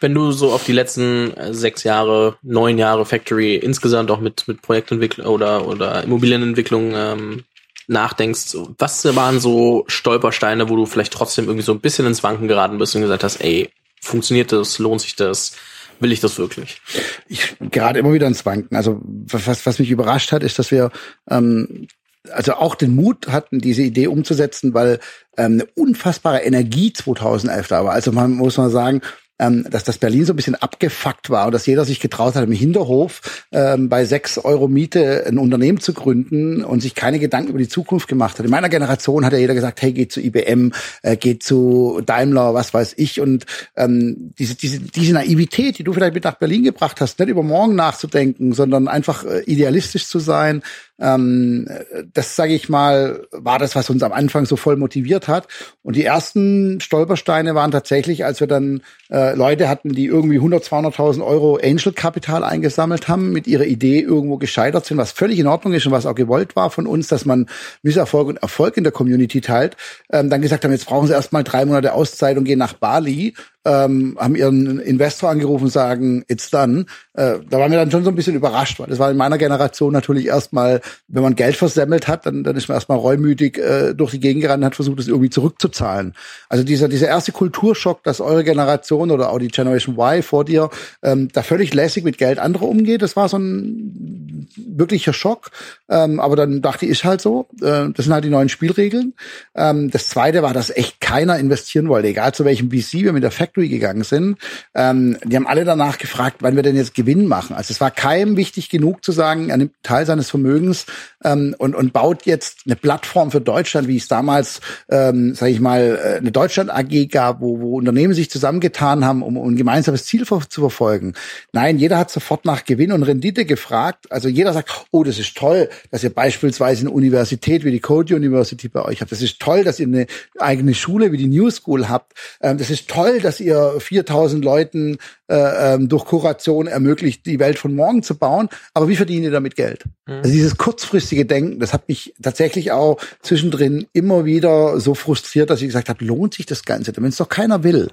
Wenn du so auf die letzten äh, sechs Jahre, neun Jahre Factory insgesamt auch mit, mit Projektentwicklung oder, oder Immobilienentwicklung ähm, nachdenkst, was waren so Stolpersteine, wo du vielleicht trotzdem irgendwie so ein bisschen ins Wanken geraten bist und gesagt hast, ey, funktioniert das, lohnt sich das? Will ich das wirklich? Ich gerade immer wieder ins Wanken. Also was, was mich überrascht hat, ist, dass wir ähm, also auch den Mut hatten, diese Idee umzusetzen, weil ähm, eine unfassbare Energie 2011 da war. Also man muss mal sagen, ähm, dass das Berlin so ein bisschen abgefuckt war und dass jeder sich getraut hat, im Hinterhof ähm, bei sechs Euro Miete ein Unternehmen zu gründen und sich keine Gedanken über die Zukunft gemacht hat. In meiner Generation hat ja jeder gesagt, hey, geht zu IBM, äh, geht zu Daimler, was weiß ich. Und ähm, diese, diese, diese Naivität, die du vielleicht mit nach Berlin gebracht hast, nicht über morgen nachzudenken, sondern einfach äh, idealistisch zu sein, ähm, das, sage ich mal, war das, was uns am Anfang so voll motiviert hat. Und die ersten Stolpersteine waren tatsächlich, als wir dann äh, Leute hatten, die irgendwie 100, 200.000 Euro Angel-Kapital eingesammelt haben, mit ihrer Idee irgendwo gescheitert sind, was völlig in Ordnung ist und was auch gewollt war von uns, dass man Misserfolg und Erfolg in der Community teilt, ähm, dann gesagt haben, jetzt brauchen sie erstmal drei Monate Auszeit und gehen nach Bali ähm, haben ihren Investor angerufen und sagen, it's done. Äh, da waren wir dann schon so ein bisschen überrascht, weil das war in meiner Generation natürlich erstmal, wenn man Geld versemmelt hat, dann, dann ist man erstmal reumütig äh, durch die Gegend gerannt und hat versucht, das irgendwie zurückzuzahlen. Also dieser, dieser erste Kulturschock, dass eure Generation oder auch die Generation Y vor dir ähm, da völlig lässig mit Geld anderer umgeht, das war so ein wirklicher Schock. Ähm, aber dann dachte ich, ist halt so. Äh, das sind halt die neuen Spielregeln. Ähm, das zweite war, dass echt keiner investieren wollte, egal zu welchem VC wir mit der Factory gegangen sind, ähm, die haben alle danach gefragt, wann wir denn jetzt Gewinn machen. Also es war keinem wichtig genug zu sagen, er nimmt Teil seines Vermögens ähm, und, und baut jetzt eine Plattform für Deutschland, wie es damals, ähm, sage ich mal, äh, eine Deutschland AG gab, wo, wo Unternehmen sich zusammengetan haben, um, um ein gemeinsames Ziel zu verfolgen. Nein, jeder hat sofort nach Gewinn und Rendite gefragt. Also jeder sagt, oh, das ist toll, dass ihr beispielsweise eine Universität wie die Code University bei euch habt. Das ist toll, dass ihr eine eigene Schule wie die New School habt. Ähm, das ist toll, dass ihr 4000 Leuten äh, ähm, durch Kuration ermöglicht, die Welt von morgen zu bauen. Aber wie verdienen ihr damit Geld? Mhm. Also dieses kurzfristige Denken, das hat mich tatsächlich auch zwischendrin immer wieder so frustriert, dass ich gesagt habe, lohnt sich das Ganze? Wenn es doch keiner will.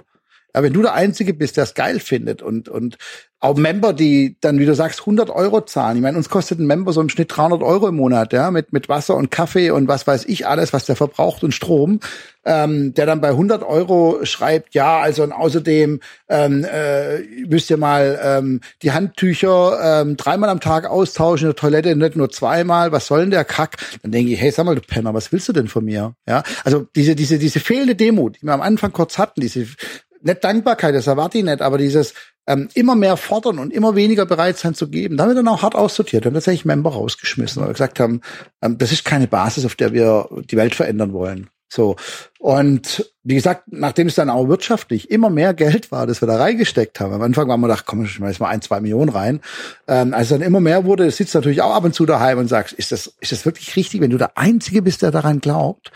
Ja, wenn du der Einzige bist, der es geil findet und, und auch Member, die dann, wie du sagst, 100 Euro zahlen. Ich meine, uns kostet ein Member so im Schnitt 300 Euro im Monat, ja, mit, mit Wasser und Kaffee und was weiß ich alles, was der verbraucht und Strom, ähm, der dann bei 100 Euro schreibt, ja, also und außerdem ähm, äh, müsst ihr mal ähm, die Handtücher ähm, dreimal am Tag austauschen, in der Toilette nicht nur zweimal, was soll denn der Kack? Dann denke ich, hey, sag mal, du Penner, was willst du denn von mir? Ja, also diese, diese, diese fehlende Demut, die wir am Anfang kurz hatten, diese nicht Dankbarkeit, das erwarte ich nicht, aber dieses ähm, immer mehr fordern und immer weniger bereit sein zu geben, da haben wir dann auch hart aussortiert. Wir haben tatsächlich Member rausgeschmissen, weil wir gesagt haben, ähm, das ist keine Basis, auf der wir die Welt verändern wollen. So. Und wie gesagt, nachdem es dann auch wirtschaftlich immer mehr Geld war, das wir da reingesteckt haben. Am Anfang waren wir gedacht, komm, ich mal ein, zwei Millionen rein. Ähm, als dann immer mehr wurde, sitzt natürlich auch ab und zu daheim und sagst, ist das, ist das wirklich richtig, wenn du der Einzige bist, der daran glaubt?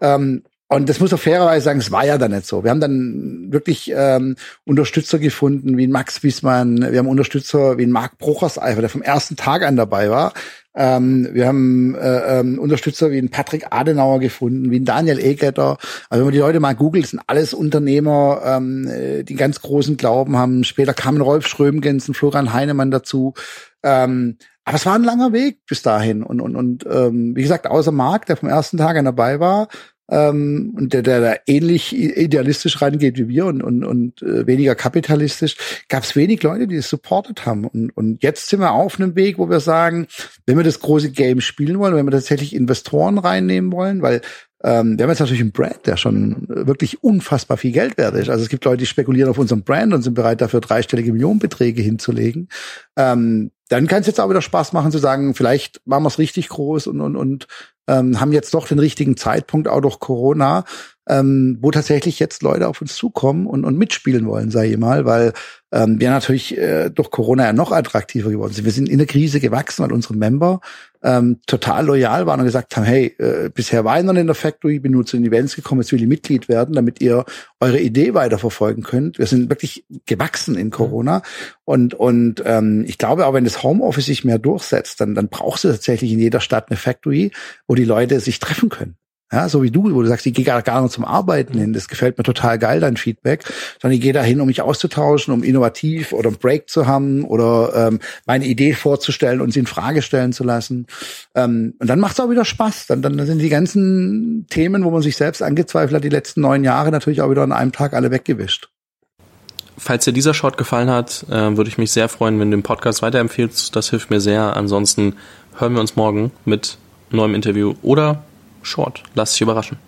Ähm, und das muss auch fairerweise sagen, es war ja dann nicht so. Wir haben dann wirklich ähm, Unterstützer gefunden, wie Max Wiesmann, wir haben Unterstützer wie Marc Brucherseifer, der vom ersten Tag an dabei war. Ähm, wir haben äh, ähm, Unterstützer wie ein Patrick Adenauer gefunden, wie ein Daniel Egetter. Also wenn man die Leute mal googelt, sind alles Unternehmer, ähm, äh, die ganz großen Glauben haben. Später kamen Rolf Schrömgens und Florian Heinemann dazu. Ähm, aber es war ein langer Weg bis dahin. Und, und, und ähm, wie gesagt, außer Marc, der vom ersten Tag an dabei war, ähm, und der, der da ähnlich idealistisch reingeht wie wir und, und, und äh, weniger kapitalistisch, gab es wenig Leute, die es supportet haben. Und, und jetzt sind wir auf einem Weg, wo wir sagen, wenn wir das große Game spielen wollen, wenn wir tatsächlich Investoren reinnehmen wollen, weil ähm, wir haben jetzt natürlich einen Brand, der schon wirklich unfassbar viel Geld wert ist. Also es gibt Leute, die spekulieren auf unserem Brand und sind bereit, dafür dreistellige Millionenbeträge hinzulegen. Ähm, dann kann es jetzt auch wieder Spaß machen zu sagen, vielleicht machen wir es richtig groß und, und, und ähm, haben jetzt doch den richtigen Zeitpunkt, auch durch Corona, ähm, wo tatsächlich jetzt Leute auf uns zukommen und, und mitspielen wollen, sage ich mal, weil ähm, wir natürlich äh, durch Corona ja noch attraktiver geworden sind. Wir sind in der Krise gewachsen, weil unsere Member ähm, total loyal waren und gesagt haben, hey, äh, bisher war ich noch in der Factory, bin nur zu den Events gekommen, jetzt will ich Mitglied werden, damit ihr eure Idee weiterverfolgen könnt. Wir sind wirklich gewachsen in Corona und und ähm, ich glaube auch, wenn das Homeoffice sich mehr durchsetzt, dann dann brauchst du tatsächlich in jeder Stadt eine Factory, wo die Leute sich treffen können. Ja, so wie du, wo du sagst, ich gehe gar, nicht zum Arbeiten hin. Das gefällt mir total geil, dein Feedback. Sondern ich gehe dahin, um mich auszutauschen, um innovativ oder einen Break zu haben oder ähm, meine Idee vorzustellen und sie in Frage stellen zu lassen. Ähm, und dann macht es auch wieder Spaß. Dann, dann sind die ganzen Themen, wo man sich selbst angezweifelt hat, die letzten neun Jahre natürlich auch wieder an einem Tag alle weggewischt. Falls dir dieser Short gefallen hat, äh, würde ich mich sehr freuen, wenn du den Podcast weiterempfehlst. Das hilft mir sehr. Ansonsten hören wir uns morgen mit neuem Interview oder Short. Lass dich überraschen.